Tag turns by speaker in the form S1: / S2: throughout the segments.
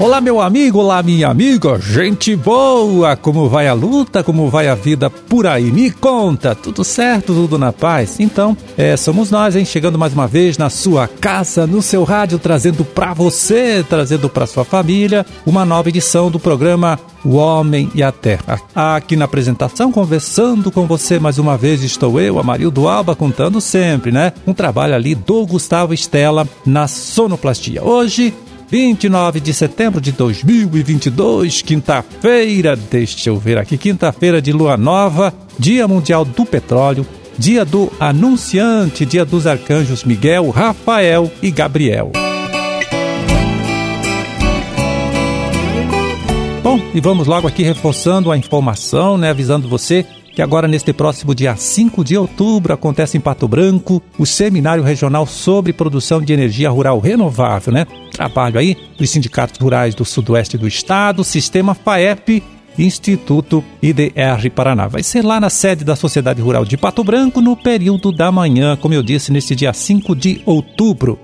S1: Olá, meu amigo, olá, minha amiga, gente boa! Como vai a luta, como vai a vida por aí? Me conta, tudo certo, tudo na paz? Então, é, somos nós, hein? Chegando mais uma vez na sua casa, no seu rádio, trazendo para você, trazendo para sua família, uma nova edição do programa O Homem e a Terra. Aqui na apresentação, conversando com você mais uma vez, estou eu, Amarildo Alba, contando sempre, né? Um trabalho ali do Gustavo Estela na sonoplastia. Hoje, 29 de setembro de 2022, quinta-feira, deixa eu ver aqui, quinta-feira de lua nova, Dia Mundial do Petróleo, Dia do Anunciante, Dia dos Arcanjos Miguel, Rafael e Gabriel. Bom, e vamos logo aqui reforçando a informação, né, avisando você que agora neste próximo dia 5 de outubro acontece em Pato Branco o Seminário Regional sobre Produção de Energia Rural Renovável, né? Trabalho aí dos sindicatos rurais do sudoeste do estado, Sistema FAEP Instituto IDR Paraná. Vai ser lá na sede da Sociedade Rural de Pato Branco no período da manhã, como eu disse, neste dia 5 de outubro.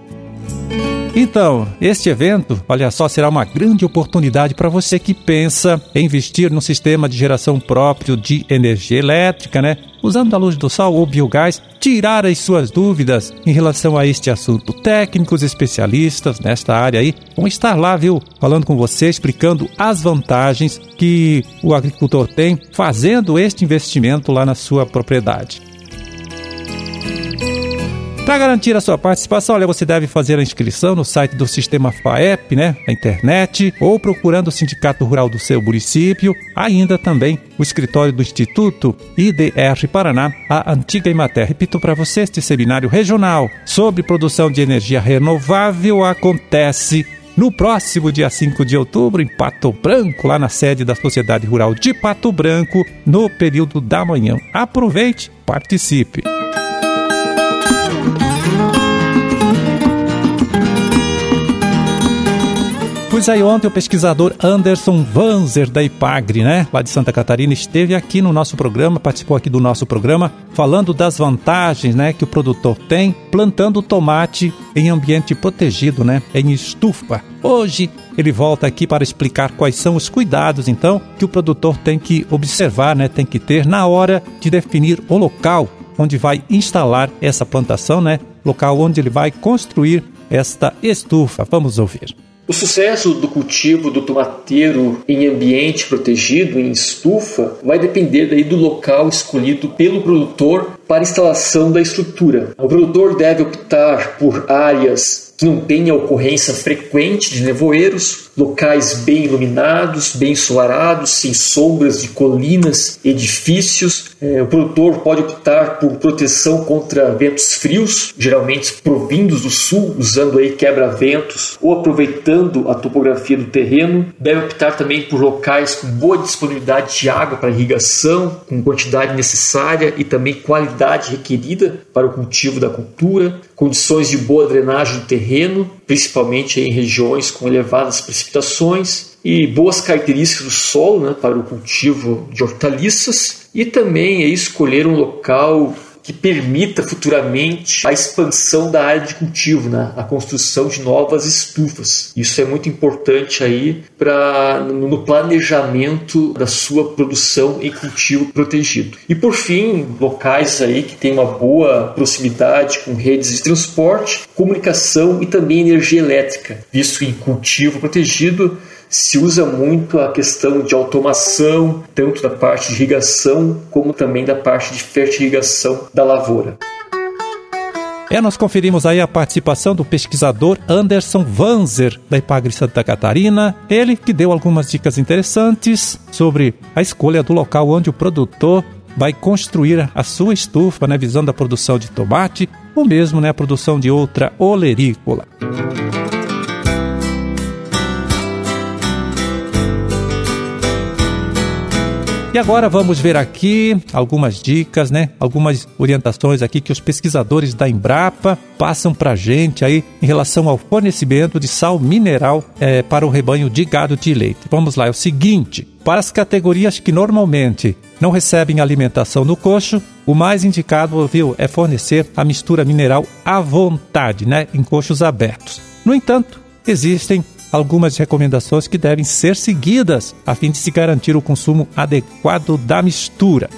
S1: Então, este evento, olha só, será uma grande oportunidade para você que pensa em investir num sistema de geração próprio de energia elétrica, né? Usando a luz do sol ou biogás, tirar as suas dúvidas em relação a este assunto. Técnicos especialistas nesta área aí vão estar lá, viu? Falando com você, explicando as vantagens que o agricultor tem fazendo este investimento lá na sua propriedade. Para garantir a sua participação, olha, você deve fazer a inscrição no site do Sistema FAEP, né, na internet, ou procurando o Sindicato Rural do seu município, ainda também o escritório do Instituto IDR Paraná, a antiga Imater. Repito para você, este seminário regional sobre produção de energia renovável acontece no próximo dia 5 de outubro, em Pato Branco, lá na sede da Sociedade Rural de Pato Branco, no período da manhã. Aproveite, participe. Pois aí, ontem o pesquisador Anderson Vanzer, da IPAGRE, né, lá de Santa Catarina, esteve aqui no nosso programa, participou aqui do nosso programa, falando das vantagens, né, que o produtor tem plantando tomate em ambiente protegido, né, em estufa. Hoje ele volta aqui para explicar quais são os cuidados, então, que o produtor tem que observar, né, tem que ter na hora de definir o local onde vai instalar essa plantação, né, local onde ele vai construir esta estufa. Vamos ouvir.
S2: O sucesso do cultivo do tomateiro em ambiente protegido, em estufa, vai depender daí do local escolhido pelo produtor para instalação da estrutura. O produtor deve optar por áreas que não tenha ocorrência frequente de nevoeiros, locais bem iluminados, bem ensolarados, sem sombras de colinas, edifícios. É, o produtor pode optar por proteção contra ventos frios, geralmente provindos do sul, usando aí quebra-ventos ou aproveitando a topografia do terreno. Deve optar também por locais com boa disponibilidade de água para irrigação, com quantidade necessária e também qualidade requerida para o cultivo da cultura, condições de boa drenagem do terreno, principalmente em regiões com elevadas precipitações e boas características do solo né, para o cultivo de hortaliças e também é escolher um local que permita futuramente a expansão da área de cultivo, né? a construção de novas estufas. Isso é muito importante aí para no planejamento da sua produção em cultivo protegido. E por fim, locais aí que tem uma boa proximidade com redes de transporte, comunicação e também energia elétrica, visto que em cultivo protegido se usa muito a questão de automação, tanto da parte de irrigação como também da parte de fertilização da lavoura.
S1: É, nós conferimos aí a participação do pesquisador Anderson Vanzer, da Ipagre Santa Catarina. Ele que deu algumas dicas interessantes sobre a escolha do local onde o produtor vai construir a sua estufa, né, visando a produção de tomate ou mesmo né, a produção de outra olerícola. E agora vamos ver aqui algumas dicas, né? Algumas orientações aqui que os pesquisadores da Embrapa passam para a gente aí em relação ao fornecimento de sal mineral é, para o rebanho de gado de leite. Vamos lá, é o seguinte: para as categorias que normalmente não recebem alimentação no coxo, o mais indicado, viu, é fornecer a mistura mineral à vontade, né, em coxos abertos. No entanto, existem algumas recomendações que devem ser seguidas a fim de se garantir o consumo adequado da mistura.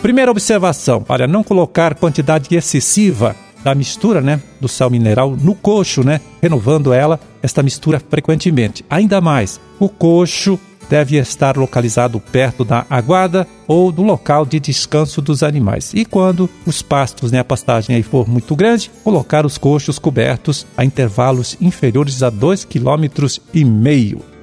S1: Primeira observação: olha, não colocar quantidade excessiva da mistura, né, do sal mineral no coxo, né, renovando ela esta mistura frequentemente. Ainda mais, o coxo deve estar localizado perto da aguada ou do local de descanso dos animais. E quando os pastos, né, a pastagem aí for muito grande, colocar os coxos cobertos a intervalos inferiores a 2,5 km.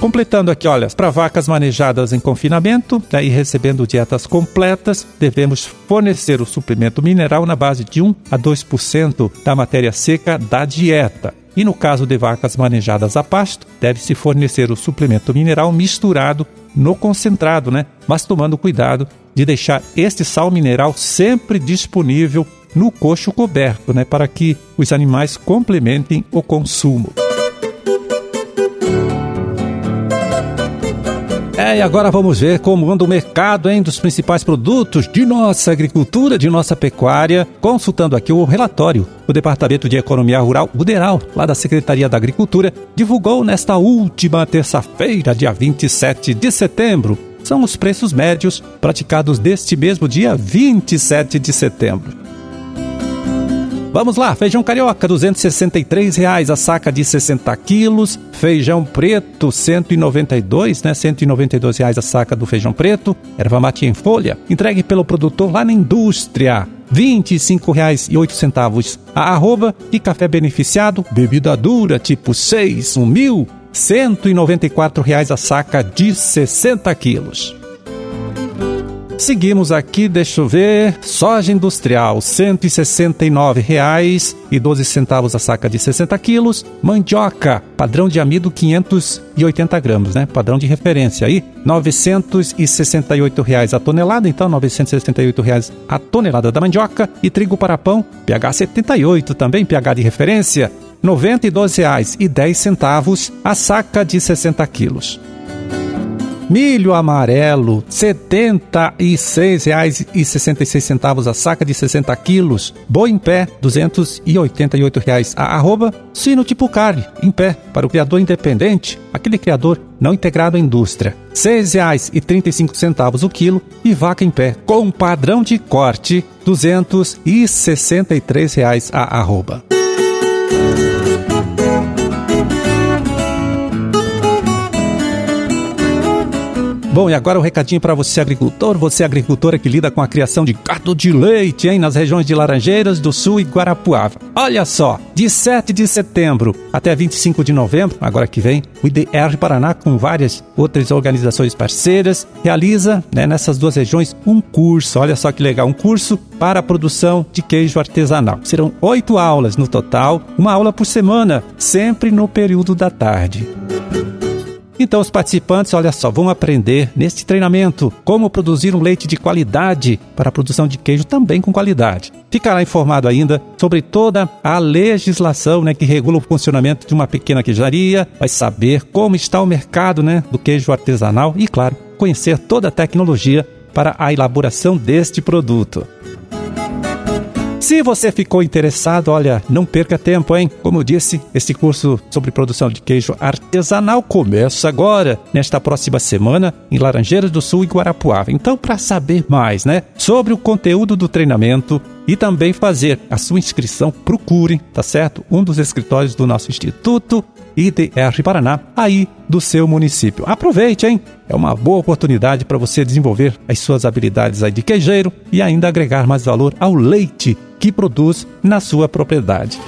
S1: Completando aqui, olha, para vacas manejadas em confinamento né, e recebendo dietas completas, devemos fornecer o suplemento mineral na base de 1 a 2% da matéria seca da dieta. E no caso de vacas manejadas a pasto, deve-se fornecer o suplemento mineral misturado no concentrado, né? Mas tomando cuidado de deixar este sal mineral sempre disponível no coxo coberto, né? Para que os animais complementem o consumo. É, e agora vamos ver como anda o mercado hein, dos principais produtos de nossa agricultura, de nossa pecuária, consultando aqui o relatório. O Departamento de Economia Rural, o DERAL, lá da Secretaria da Agricultura, divulgou nesta última terça-feira, dia 27 de setembro, são os preços médios praticados deste mesmo dia 27 de setembro. Vamos lá, feijão carioca, 263 reais a saca de 60 quilos. Feijão preto, 192, né? 192 reais a saca do feijão preto. Erva mate em folha, entregue pelo produtor lá na indústria. R$ 25,08 a arroba e café beneficiado, bebida dura tipo 6, 1 mil, 194 reais a saca de 60 quilos. Seguimos aqui, deixa eu ver, soja industrial, R$ 169,12 a saca de 60 quilos. Mandioca, padrão de amido 580 gramas, né? Padrão de referência aí, 968 reais a tonelada, então 968 reais a tonelada da mandioca. E trigo para pão, pH 78 também, pH de referência, R$ 92,10 a saca de 60 quilos. Milho amarelo, R$ 76,66 a saca de 60 quilos. Boi em pé, 288 reais a arroba. Sino tipo carne, em pé, para o criador independente, aquele criador não integrado à indústria. R$ 6,35 o quilo e vaca em pé, com padrão de corte, 263 reais a arroba. Bom, e agora um recadinho para você agricultor, você agricultora que lida com a criação de gado de leite, hein, nas regiões de Laranjeiras do Sul e Guarapuava. Olha só, de 7 de setembro até 25 de novembro, agora que vem, o IDR Paraná com várias outras organizações parceiras realiza, né, nessas duas regiões um curso. Olha só que legal, um curso para a produção de queijo artesanal. Serão oito aulas no total, uma aula por semana, sempre no período da tarde. Então, os participantes, olha só, vão aprender neste treinamento como produzir um leite de qualidade para a produção de queijo também com qualidade. Ficará informado ainda sobre toda a legislação né, que regula o funcionamento de uma pequena queijaria, vai saber como está o mercado né, do queijo artesanal e, claro, conhecer toda a tecnologia para a elaboração deste produto. Se você ficou interessado, olha, não perca tempo, hein? Como eu disse, esse curso sobre produção de queijo artesanal começa agora, nesta próxima semana, em Laranjeiras do Sul e Guarapuava. Então, para saber mais, né, sobre o conteúdo do treinamento e também fazer a sua inscrição, procure, tá certo? Um dos escritórios do nosso instituto IDR Paraná, aí do seu município. Aproveite, hein? É uma boa oportunidade para você desenvolver as suas habilidades aí de queijeiro e ainda agregar mais valor ao leite que produz na sua propriedade.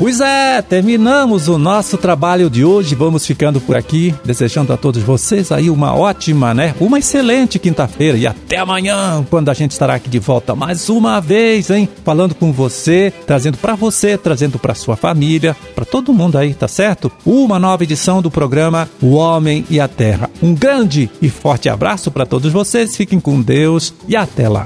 S1: Pois é, terminamos o nosso trabalho de hoje. Vamos ficando por aqui, desejando a todos vocês aí uma ótima, né? Uma excelente quinta-feira e até amanhã, quando a gente estará aqui de volta mais uma vez, hein? Falando com você, trazendo para você, trazendo para sua família, para todo mundo aí, tá certo? Uma nova edição do programa O Homem e a Terra. Um grande e forte abraço para todos vocês. Fiquem com Deus e até lá.